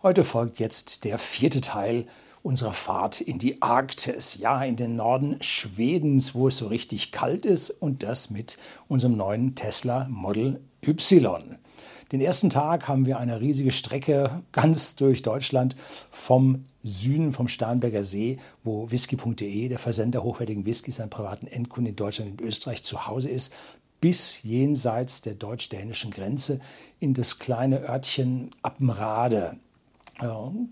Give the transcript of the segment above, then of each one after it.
Heute folgt jetzt der vierte Teil unserer Fahrt in die Arktis, ja, in den Norden Schwedens, wo es so richtig kalt ist und das mit unserem neuen Tesla Model Y. Den ersten Tag haben wir eine riesige Strecke ganz durch Deutschland vom Süden, vom Starnberger See, wo whisky.de, der Versender hochwertigen Whiskys an privaten Endkunden in Deutschland und Österreich zu Hause ist, bis jenseits der deutsch-dänischen Grenze in das kleine Örtchen Appenrade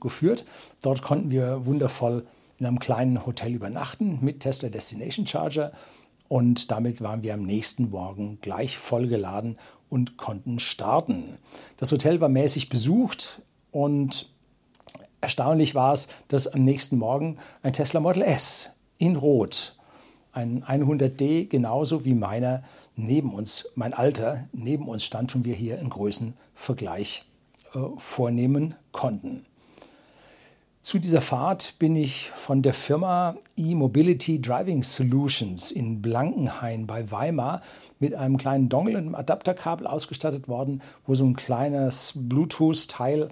geführt. Dort konnten wir wundervoll in einem kleinen Hotel übernachten mit Tesla Destination Charger und damit waren wir am nächsten Morgen gleich vollgeladen und konnten starten. Das Hotel war mäßig besucht und erstaunlich war es, dass am nächsten Morgen ein Tesla Model S in Rot, ein 100D genauso wie meiner, neben uns, mein Alter, neben uns stand und wir hier einen Größenvergleich äh, vornehmen konnten. Zu dieser Fahrt bin ich von der Firma E-Mobility Driving Solutions in Blankenhain bei Weimar mit einem kleinen Dongle und einem Adapterkabel ausgestattet worden, wo so ein kleines Bluetooth-Teil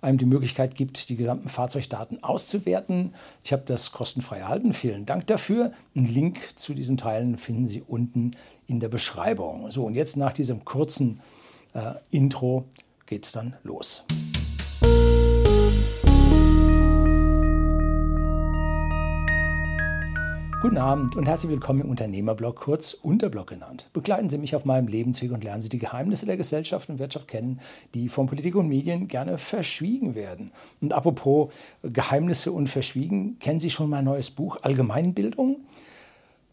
einem die Möglichkeit gibt, die gesamten Fahrzeugdaten auszuwerten. Ich habe das kostenfrei erhalten. Vielen Dank dafür. Einen Link zu diesen Teilen finden Sie unten in der Beschreibung. So, und jetzt nach diesem kurzen äh, Intro geht es dann los. Guten Abend und herzlich willkommen im Unternehmerblog, kurz Unterblog genannt. Begleiten Sie mich auf meinem Lebensweg und lernen Sie die Geheimnisse der Gesellschaft und Wirtschaft kennen, die von Politik und Medien gerne verschwiegen werden. Und apropos Geheimnisse und Verschwiegen, kennen Sie schon mein neues Buch Allgemeinbildung?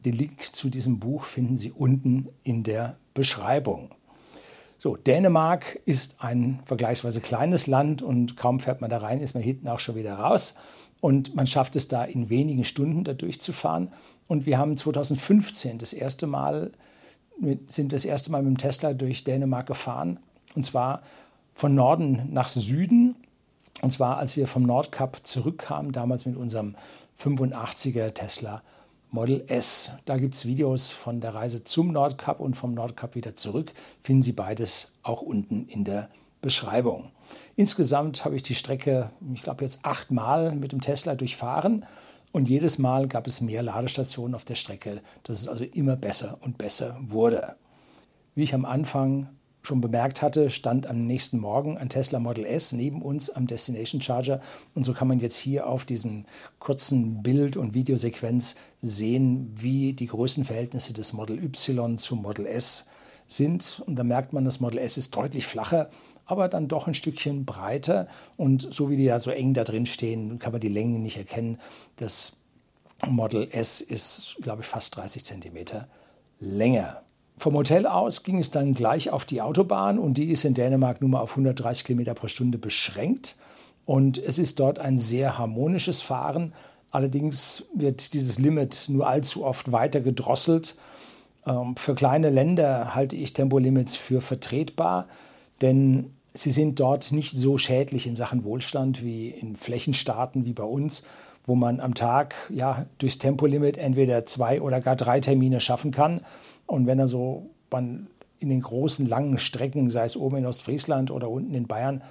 Den Link zu diesem Buch finden Sie unten in der Beschreibung. So, Dänemark ist ein vergleichsweise kleines Land und kaum fährt man da rein, ist man hinten auch schon wieder raus. Und man schafft es da in wenigen Stunden da durchzufahren. Und wir haben 2015 das erste Mal, sind das erste Mal mit dem Tesla durch Dänemark gefahren. Und zwar von Norden nach Süden. Und zwar, als wir vom Nordkap zurückkamen, damals mit unserem 85er Tesla Model S. Da gibt es Videos von der Reise zum Nordkap und vom Nordkap wieder zurück. Finden Sie beides auch unten in der Beschreibung. Insgesamt habe ich die Strecke, ich glaube jetzt achtmal mit dem Tesla durchfahren und jedes Mal gab es mehr Ladestationen auf der Strecke, dass es also immer besser und besser wurde. Wie ich am Anfang schon bemerkt hatte, stand am nächsten Morgen ein Tesla Model S neben uns am Destination Charger. Und so kann man jetzt hier auf diesem kurzen Bild- und Videosequenz sehen, wie die Größenverhältnisse des Model Y zum Model S sind. Und da merkt man, das Model S ist deutlich flacher, aber dann doch ein Stückchen breiter. Und so wie die da so eng da drin stehen, kann man die Länge nicht erkennen. Das Model S ist, glaube ich, fast 30 Zentimeter länger. Vom Hotel aus ging es dann gleich auf die Autobahn und die ist in Dänemark nur mal auf 130 km pro Stunde beschränkt. Und es ist dort ein sehr harmonisches Fahren. Allerdings wird dieses Limit nur allzu oft weiter gedrosselt. Ähm, für kleine Länder halte ich Tempolimits für vertretbar, denn sie sind dort nicht so schädlich in Sachen Wohlstand wie in Flächenstaaten wie bei uns, wo man am Tag ja durchs Tempolimit entweder zwei oder gar drei Termine schaffen kann. Und wenn er so man in den großen, langen Strecken, sei es oben in Ostfriesland oder unten in Bayern,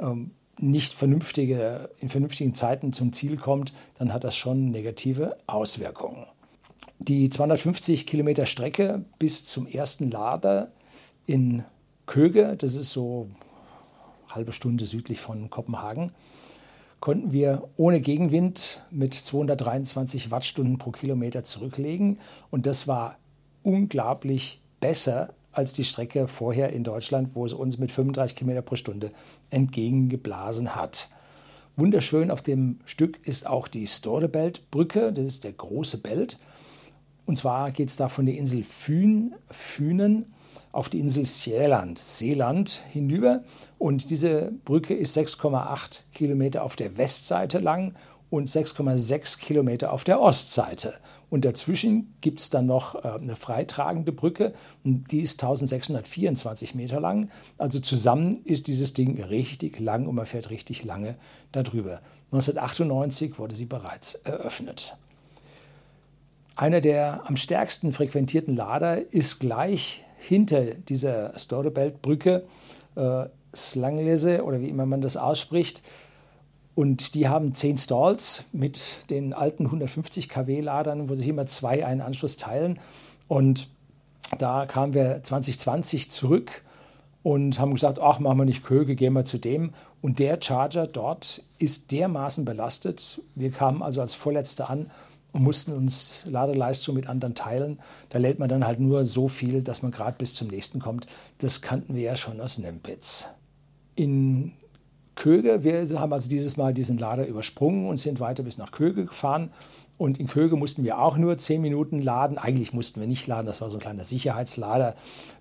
ähm, nicht vernünftige, in vernünftigen Zeiten zum Ziel kommt, dann hat das schon negative Auswirkungen. Die 250 Kilometer Strecke bis zum ersten Lader in Köge, das ist so eine halbe Stunde südlich von Kopenhagen, konnten wir ohne Gegenwind mit 223 Wattstunden pro Kilometer zurücklegen. Und das war unglaublich besser als die Strecke vorher in Deutschland, wo es uns mit 35 Kilometer pro Stunde entgegengeblasen hat. Wunderschön auf dem Stück ist auch die Storebelt-Brücke, das ist der große Belt. Und zwar geht es da von der Insel Fün, Fünen auf die Insel Seeland, Seeland hinüber. Und diese Brücke ist 6,8 Kilometer auf der Westseite lang und 6,6 Kilometer auf der Ostseite. Und dazwischen gibt es dann noch äh, eine freitragende Brücke, und die ist 1624 Meter lang. Also zusammen ist dieses Ding richtig lang und man fährt richtig lange darüber. 1998 wurde sie bereits eröffnet. Einer der am stärksten frequentierten Lader ist gleich hinter dieser Storebelt-Brücke äh, Slanglese oder wie immer man das ausspricht. Und die haben zehn Stalls mit den alten 150 kW-Ladern, wo sich immer zwei einen Anschluss teilen. Und da kamen wir 2020 zurück und haben gesagt, ach, machen wir nicht Köge, gehen wir zu dem. Und der Charger dort ist dermaßen belastet. Wir kamen also als Vorletzte an und mussten uns Ladeleistung mit anderen teilen. Da lädt man dann halt nur so viel, dass man gerade bis zum nächsten kommt. Das kannten wir ja schon aus Nempitz. In Köge, wir haben also dieses Mal diesen Lader übersprungen und sind weiter bis nach Köge gefahren. Und in Köge mussten wir auch nur zehn Minuten laden. Eigentlich mussten wir nicht laden, das war so ein kleiner Sicherheitslader,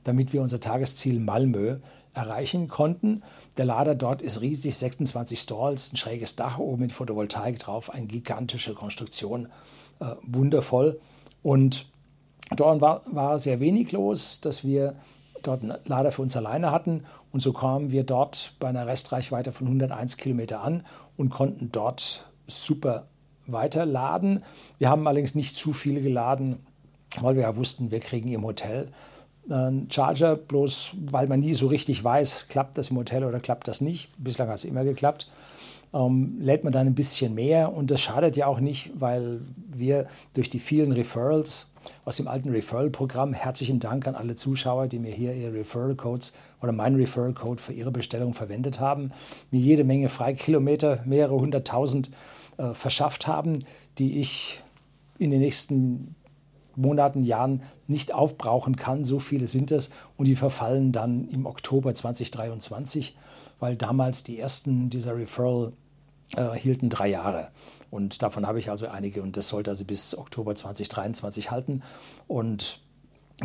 damit wir unser Tagesziel Malmö erreichen konnten. Der Lader dort ist riesig, 26 Stalls, ein schräges Dach oben mit Photovoltaik drauf, eine gigantische Konstruktion, äh, wundervoll. Und dort war, war sehr wenig los, dass wir dort einen Lader für uns alleine hatten. Und so kamen wir dort bei einer Restreichweite von 101 Kilometer an und konnten dort super weiterladen. Wir haben allerdings nicht zu viele geladen, weil wir ja wussten, wir kriegen im Hotel einen Charger, bloß weil man nie so richtig weiß, klappt das im Hotel oder klappt das nicht. Bislang hat es immer geklappt ähm, lädt man dann ein bisschen mehr und das schadet ja auch nicht, weil wir durch die vielen Referrals aus dem alten Referral-Programm, herzlichen Dank an alle Zuschauer, die mir hier ihre Referral-Codes oder meinen Referral-Code für ihre Bestellung verwendet haben, mir jede Menge Freikilometer, mehrere hunderttausend äh, verschafft haben, die ich in den nächsten Monaten, Jahren nicht aufbrauchen kann. So viele sind es und die verfallen dann im Oktober 2023 weil damals die ersten dieser Referral äh, hielten drei Jahre. Und davon habe ich also einige und das sollte also bis Oktober 2023 halten. Und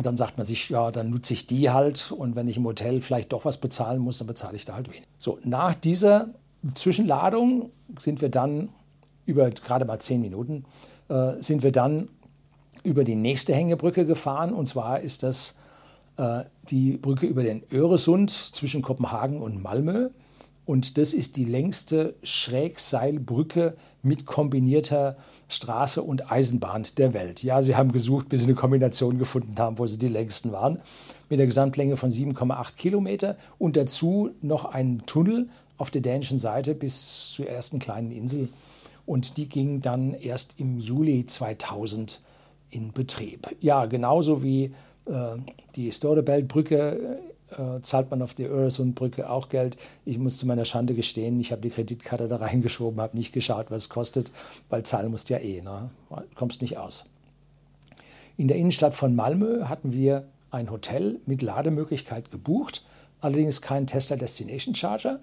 dann sagt man sich, ja, dann nutze ich die halt und wenn ich im Hotel vielleicht doch was bezahlen muss, dann bezahle ich da halt wenig. So, nach dieser Zwischenladung sind wir dann über gerade mal zehn Minuten, äh, sind wir dann über die nächste Hängebrücke gefahren und zwar ist das äh, die Brücke über den Öresund zwischen Kopenhagen und Malmö. Und das ist die längste Schrägseilbrücke mit kombinierter Straße und Eisenbahn der Welt. Ja, sie haben gesucht, bis sie eine Kombination gefunden haben, wo sie die längsten waren. Mit einer Gesamtlänge von 7,8 Kilometer und dazu noch einen Tunnel auf der dänischen Seite bis zur ersten kleinen Insel. Und die ging dann erst im Juli 2000 in Betrieb. Ja, genauso wie äh, die Storebelt-Brücke äh, zahlt man auf die Öresundbrücke auch Geld. Ich muss zu meiner Schande gestehen, ich habe die Kreditkarte da reingeschoben, habe nicht geschaut, was es kostet, weil zahlen musst ja eh, ne? kommst nicht aus. In der Innenstadt von Malmö hatten wir ein Hotel mit Lademöglichkeit gebucht, allerdings kein Tesla Destination Charger,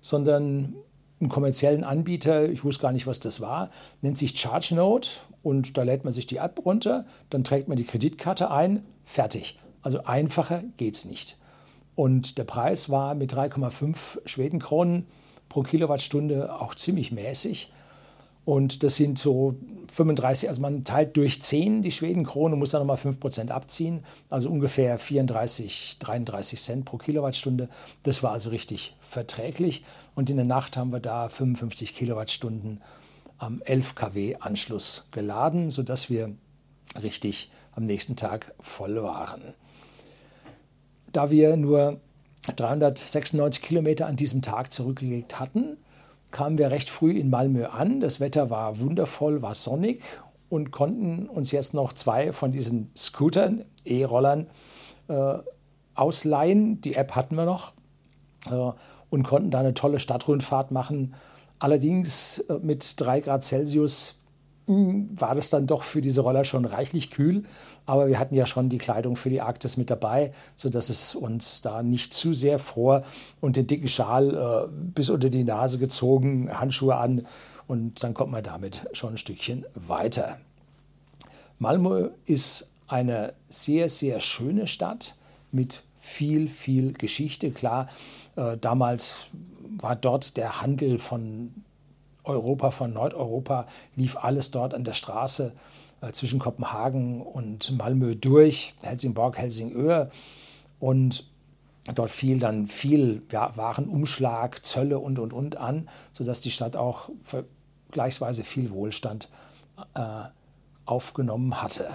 sondern einen kommerziellen Anbieter, ich wusste gar nicht, was das war, nennt sich ChargeNote und da lädt man sich die App runter, dann trägt man die Kreditkarte ein, fertig. Also einfacher geht es nicht. Und der Preis war mit 3,5 Schwedenkronen pro Kilowattstunde auch ziemlich mäßig. Und das sind so 35, also man teilt durch 10 die Schwedenkrone, muss dann nochmal 5% abziehen, also ungefähr 34, 33 Cent pro Kilowattstunde. Das war also richtig verträglich. Und in der Nacht haben wir da 55 Kilowattstunden am 11 kW Anschluss geladen, sodass wir richtig am nächsten Tag voll waren. Da wir nur 396 Kilometer an diesem Tag zurückgelegt hatten, kamen wir recht früh in Malmö an. Das Wetter war wundervoll, war sonnig und konnten uns jetzt noch zwei von diesen Scootern, E-Rollern, äh, ausleihen. Die App hatten wir noch äh, und konnten da eine tolle Stadtrundfahrt machen. Allerdings äh, mit drei Grad Celsius war das dann doch für diese Roller schon reichlich kühl. Aber wir hatten ja schon die Kleidung für die Arktis mit dabei, sodass es uns da nicht zu sehr fror und den dicken Schal äh, bis unter die Nase gezogen, Handschuhe an und dann kommt man damit schon ein Stückchen weiter. Malmö ist eine sehr, sehr schöne Stadt mit viel, viel Geschichte. Klar, äh, damals war dort der Handel von Europa, von Nordeuropa, lief alles dort an der Straße äh, zwischen Kopenhagen und Malmö durch, Helsingborg, Helsingör. Und dort fiel dann viel ja, Warenumschlag, Zölle und, und, und an, sodass die Stadt auch vergleichsweise viel Wohlstand äh, aufgenommen hatte.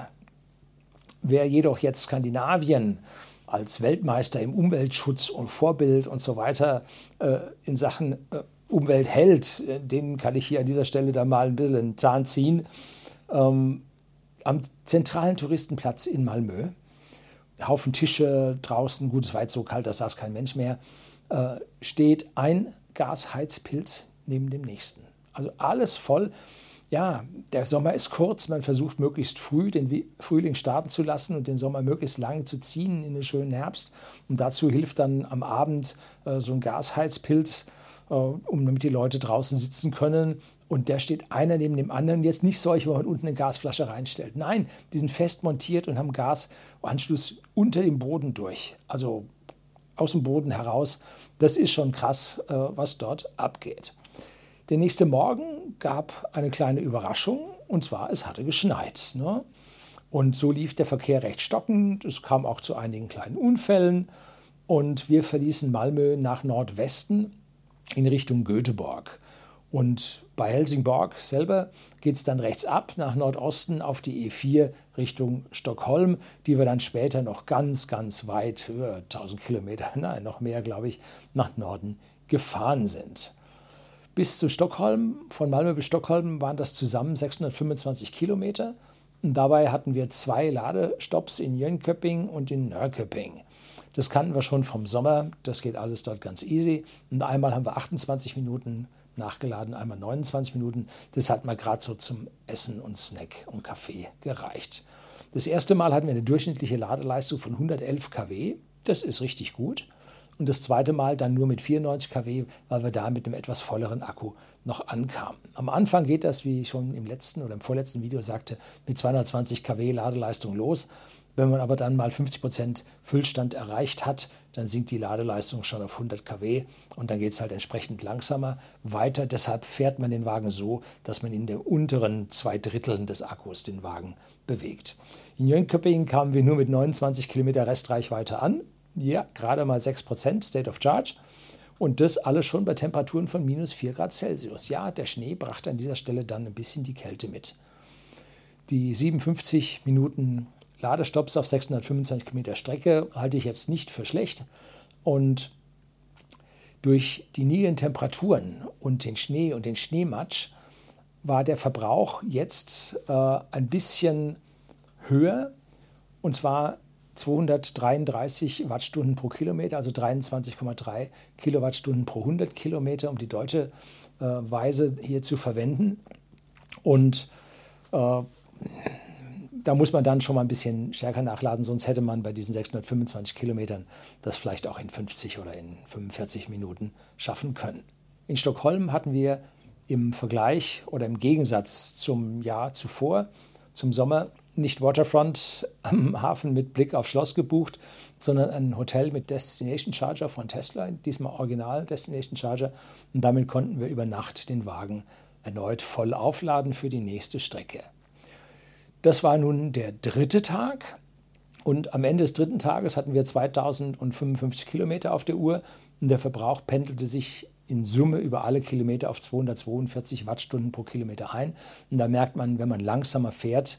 Wer jedoch jetzt Skandinavien als Weltmeister im Umweltschutz und Vorbild und so weiter äh, in Sachen äh, Umweltheld, äh, den kann ich hier an dieser Stelle da mal ein bisschen einen Zahn ziehen, ähm, am zentralen Touristenplatz in Malmö. Haufen Tische draußen, gut, es war jetzt so kalt, da saß kein Mensch mehr, äh, steht ein Gasheizpilz neben dem nächsten. Also alles voll. Ja, der Sommer ist kurz, man versucht möglichst früh den Frühling starten zu lassen und den Sommer möglichst lange zu ziehen in den schönen Herbst. Und dazu hilft dann am Abend äh, so ein Gasheizpilz, um damit die Leute draußen sitzen können. Und der steht einer neben dem anderen. Jetzt nicht solche, wo man unten eine Gasflasche reinstellt. Nein, die sind fest montiert und haben Gasanschluss unter dem Boden durch. Also aus dem Boden heraus. Das ist schon krass, äh, was dort abgeht. Der nächste Morgen gab eine kleine Überraschung, und zwar es hatte geschneit. Ne? Und so lief der Verkehr recht stockend. Es kam auch zu einigen kleinen Unfällen. Und wir verließen Malmö nach Nordwesten in Richtung Göteborg. Und bei Helsingborg selber geht es dann rechts ab nach Nordosten auf die E4 Richtung Stockholm, die wir dann später noch ganz, ganz weit, über 1000 Kilometer, nein, noch mehr, glaube ich, nach Norden gefahren sind. Bis zu Stockholm, von Malmö bis Stockholm waren das zusammen 625 Kilometer. Und dabei hatten wir zwei Ladestopps in Jönköping und in Nörköping. Das kannten wir schon vom Sommer, das geht alles dort ganz easy. Und einmal haben wir 28 Minuten nachgeladen, einmal 29 Minuten. Das hat mal gerade so zum Essen und Snack und Kaffee gereicht. Das erste Mal hatten wir eine durchschnittliche Ladeleistung von 111 kW. Das ist richtig gut und das zweite Mal dann nur mit 94 kW, weil wir da mit einem etwas volleren Akku noch ankamen. Am Anfang geht das, wie ich schon im letzten oder im vorletzten Video sagte, mit 220 kW Ladeleistung los. Wenn man aber dann mal 50 Prozent Füllstand erreicht hat, dann sinkt die Ladeleistung schon auf 100 kW und dann geht es halt entsprechend langsamer weiter. Deshalb fährt man den Wagen so, dass man in den unteren zwei Dritteln des Akkus den Wagen bewegt. In Jönköping kamen wir nur mit 29 Kilometer Restreichweite an ja, gerade mal 6% State of Charge. Und das alles schon bei Temperaturen von minus 4 Grad Celsius. Ja, der Schnee brachte an dieser Stelle dann ein bisschen die Kälte mit. Die 57 Minuten Ladestopps auf 625 Kilometer Strecke halte ich jetzt nicht für schlecht. Und durch die niedrigen Temperaturen und den Schnee und den Schneematsch war der Verbrauch jetzt äh, ein bisschen höher. Und zwar 233 Wattstunden pro Kilometer, also 23,3 Kilowattstunden pro 100 Kilometer, um die deutsche äh, Weise hier zu verwenden. Und äh, da muss man dann schon mal ein bisschen stärker nachladen, sonst hätte man bei diesen 625 Kilometern das vielleicht auch in 50 oder in 45 Minuten schaffen können. In Stockholm hatten wir im Vergleich oder im Gegensatz zum Jahr zuvor, zum Sommer, nicht Waterfront am Hafen mit Blick auf Schloss gebucht, sondern ein Hotel mit Destination Charger von Tesla, diesmal Original Destination Charger. Und damit konnten wir über Nacht den Wagen erneut voll aufladen für die nächste Strecke. Das war nun der dritte Tag. Und am Ende des dritten Tages hatten wir 2055 Kilometer auf der Uhr und der Verbrauch pendelte sich in Summe über alle Kilometer auf 242 Wattstunden pro Kilometer ein. Und da merkt man, wenn man langsamer fährt,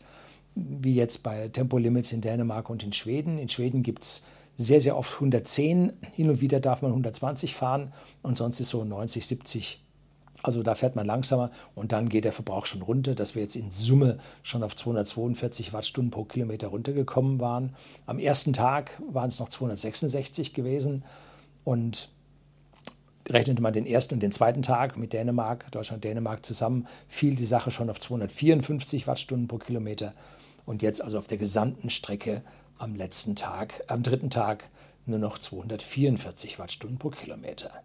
wie jetzt bei Tempolimits in Dänemark und in Schweden. In Schweden gibt es sehr, sehr oft 110, hin und wieder darf man 120 fahren und sonst ist so 90, 70. Also da fährt man langsamer und dann geht der Verbrauch schon runter, dass wir jetzt in Summe schon auf 242 Wattstunden pro Kilometer runtergekommen waren. Am ersten Tag waren es noch 266 gewesen und rechnete man den ersten und den zweiten Tag mit Dänemark, Deutschland und Dänemark zusammen, fiel die Sache schon auf 254 Wattstunden pro Kilometer und jetzt also auf der gesamten Strecke am letzten Tag, am dritten Tag nur noch 244 Wattstunden pro Kilometer.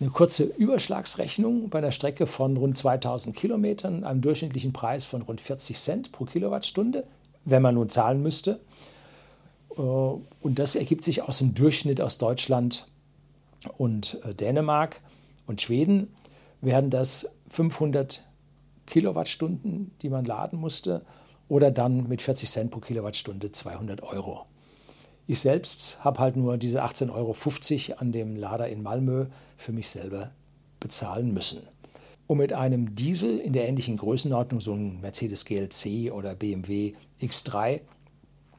Eine kurze Überschlagsrechnung bei einer Strecke von rund 2000 Kilometern, einem durchschnittlichen Preis von rund 40 Cent pro Kilowattstunde, wenn man nun zahlen müsste. Äh, und das ergibt sich aus dem Durchschnitt aus Deutschland und äh, Dänemark und Schweden. Wären das 500 Kilowattstunden, die man laden musste, oder dann mit 40 Cent pro Kilowattstunde 200 Euro. Ich selbst habe halt nur diese 18,50 Euro an dem Lader in Malmö für mich selber bezahlen müssen. Um mit einem Diesel in der ähnlichen Größenordnung, so ein Mercedes GLC oder BMW X3,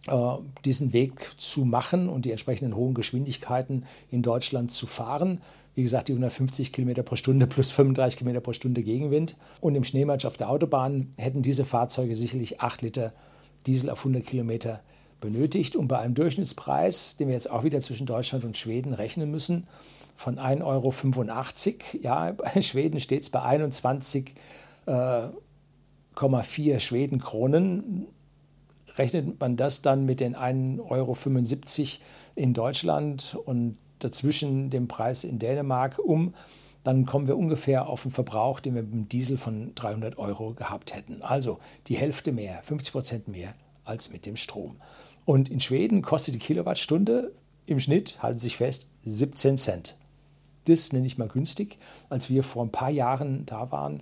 äh, diesen Weg zu machen und die entsprechenden hohen Geschwindigkeiten in Deutschland zu fahren. Wie gesagt, die 150 Kilometer pro Stunde plus 35 Kilometer pro Stunde Gegenwind. Und im Schneematsch auf der Autobahn hätten diese Fahrzeuge sicherlich 8 Liter Diesel auf 100 Kilometer benötigt. Und bei einem Durchschnittspreis, den wir jetzt auch wieder zwischen Deutschland und Schweden rechnen müssen, von 1,85 Euro, ja, bei Schweden steht es bei 21,4 äh, Schwedenkronen rechnet man das dann mit den 1,75 Euro in Deutschland und dazwischen dem Preis in Dänemark um, dann kommen wir ungefähr auf einen Verbrauch, den wir mit dem Diesel von 300 Euro gehabt hätten. Also die Hälfte mehr, 50 Prozent mehr als mit dem Strom. Und in Schweden kostet die Kilowattstunde im Schnitt, halten Sie sich fest, 17 Cent. Das nenne ich mal günstig. Als wir vor ein paar Jahren da waren,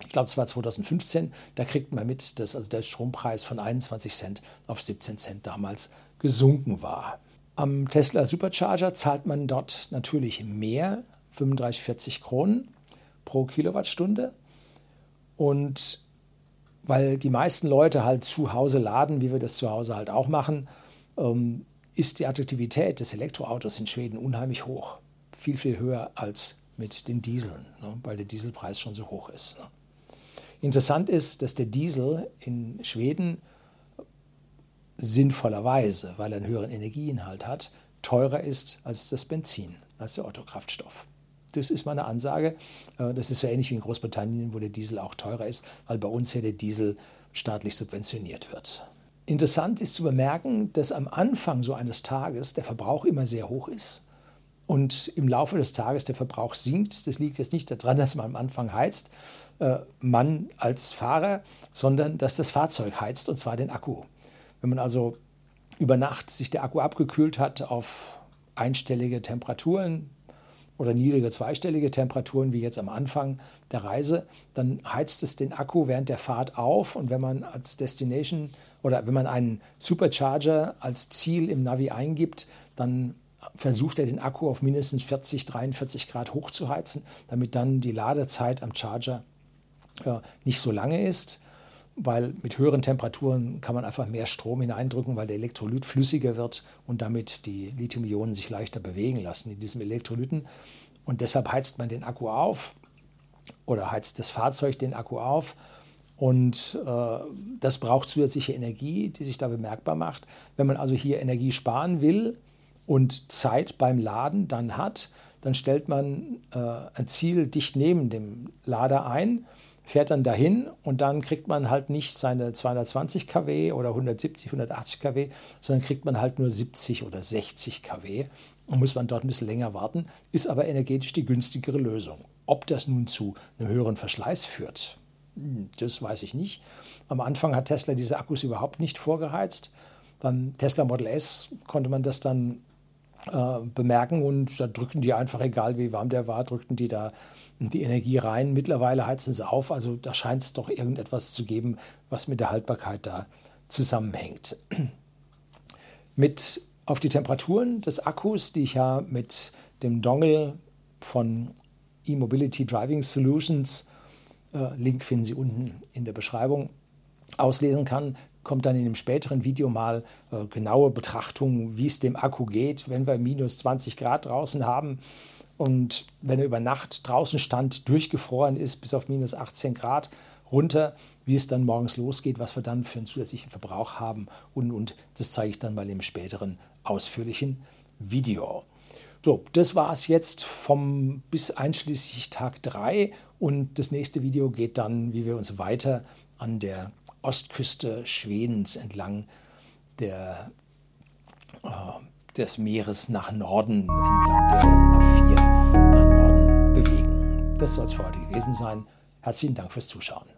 ich glaube, es war 2015, da kriegt man mit, dass also der Strompreis von 21 Cent auf 17 Cent damals gesunken war. Am Tesla Supercharger zahlt man dort natürlich mehr, 35, 40 Kronen pro Kilowattstunde. Und weil die meisten Leute halt zu Hause laden, wie wir das zu Hause halt auch machen, ähm, ist die Attraktivität des Elektroautos in Schweden unheimlich hoch. Viel, viel höher als mit den Dieseln, ne, weil der Dieselpreis schon so hoch ist. Ne. Interessant ist, dass der Diesel in Schweden sinnvollerweise, weil er einen höheren Energieinhalt hat, teurer ist als das Benzin, als der Autokraftstoff. Das ist meine Ansage. Äh, das ist so ähnlich wie in Großbritannien, wo der Diesel auch teurer ist, weil bei uns ja der Diesel staatlich subventioniert wird. Interessant ist zu bemerken, dass am Anfang so eines Tages der Verbrauch immer sehr hoch ist und im Laufe des Tages der Verbrauch sinkt. Das liegt jetzt nicht daran, dass man am Anfang heizt, äh, man als Fahrer, sondern dass das Fahrzeug heizt und zwar den Akku. Wenn man also über Nacht sich der Akku abgekühlt hat auf einstellige Temperaturen oder niedrige zweistellige Temperaturen wie jetzt am Anfang der Reise, dann heizt es den Akku während der Fahrt auf. Und wenn man als Destination oder wenn man einen Supercharger als Ziel im Navi eingibt, dann versucht er den Akku auf mindestens 40, 43 Grad hochzuheizen, damit dann die Ladezeit am Charger äh, nicht so lange ist, weil mit höheren Temperaturen kann man einfach mehr Strom hineindrücken, weil der Elektrolyt flüssiger wird und damit die Lithium-Ionen sich leichter bewegen lassen in diesem Elektrolyten. Und deshalb heizt man den Akku auf oder heizt das Fahrzeug den Akku auf. Und äh, das braucht zusätzliche Energie, die sich da bemerkbar macht. Wenn man also hier Energie sparen will, und Zeit beim Laden dann hat, dann stellt man äh, ein Ziel dicht neben dem Lader ein, fährt dann dahin und dann kriegt man halt nicht seine 220 kW oder 170, 180 kW, sondern kriegt man halt nur 70 oder 60 kW und muss man dort ein bisschen länger warten, ist aber energetisch die günstigere Lösung. Ob das nun zu einem höheren Verschleiß führt, hm, das weiß ich nicht. Am Anfang hat Tesla diese Akkus überhaupt nicht vorgeheizt. Beim Tesla Model S konnte man das dann äh, bemerken und da drückten die einfach, egal wie warm der war, drückten die da die Energie rein. Mittlerweile heizen sie auf, also da scheint es doch irgendetwas zu geben, was mit der Haltbarkeit da zusammenhängt. mit auf die Temperaturen des Akkus, die ich ja mit dem Dongle von E-Mobility Driving Solutions, äh, Link finden Sie unten in der Beschreibung, auslesen kann, kommt dann in einem späteren Video mal äh, genaue Betrachtung, wie es dem Akku geht, wenn wir minus 20 Grad draußen haben und wenn er über Nacht draußen stand, durchgefroren ist bis auf minus 18 Grad runter, wie es dann morgens losgeht, was wir dann für einen zusätzlichen Verbrauch haben und, und das zeige ich dann mal im späteren ausführlichen Video. So, das war es jetzt vom bis einschließlich Tag 3 und das nächste Video geht dann, wie wir uns weiter an der Ostküste Schwedens entlang der, äh, des Meeres nach Norden, entlang der A4 nach Norden bewegen. Das soll es für heute gewesen sein. Herzlichen Dank fürs Zuschauen.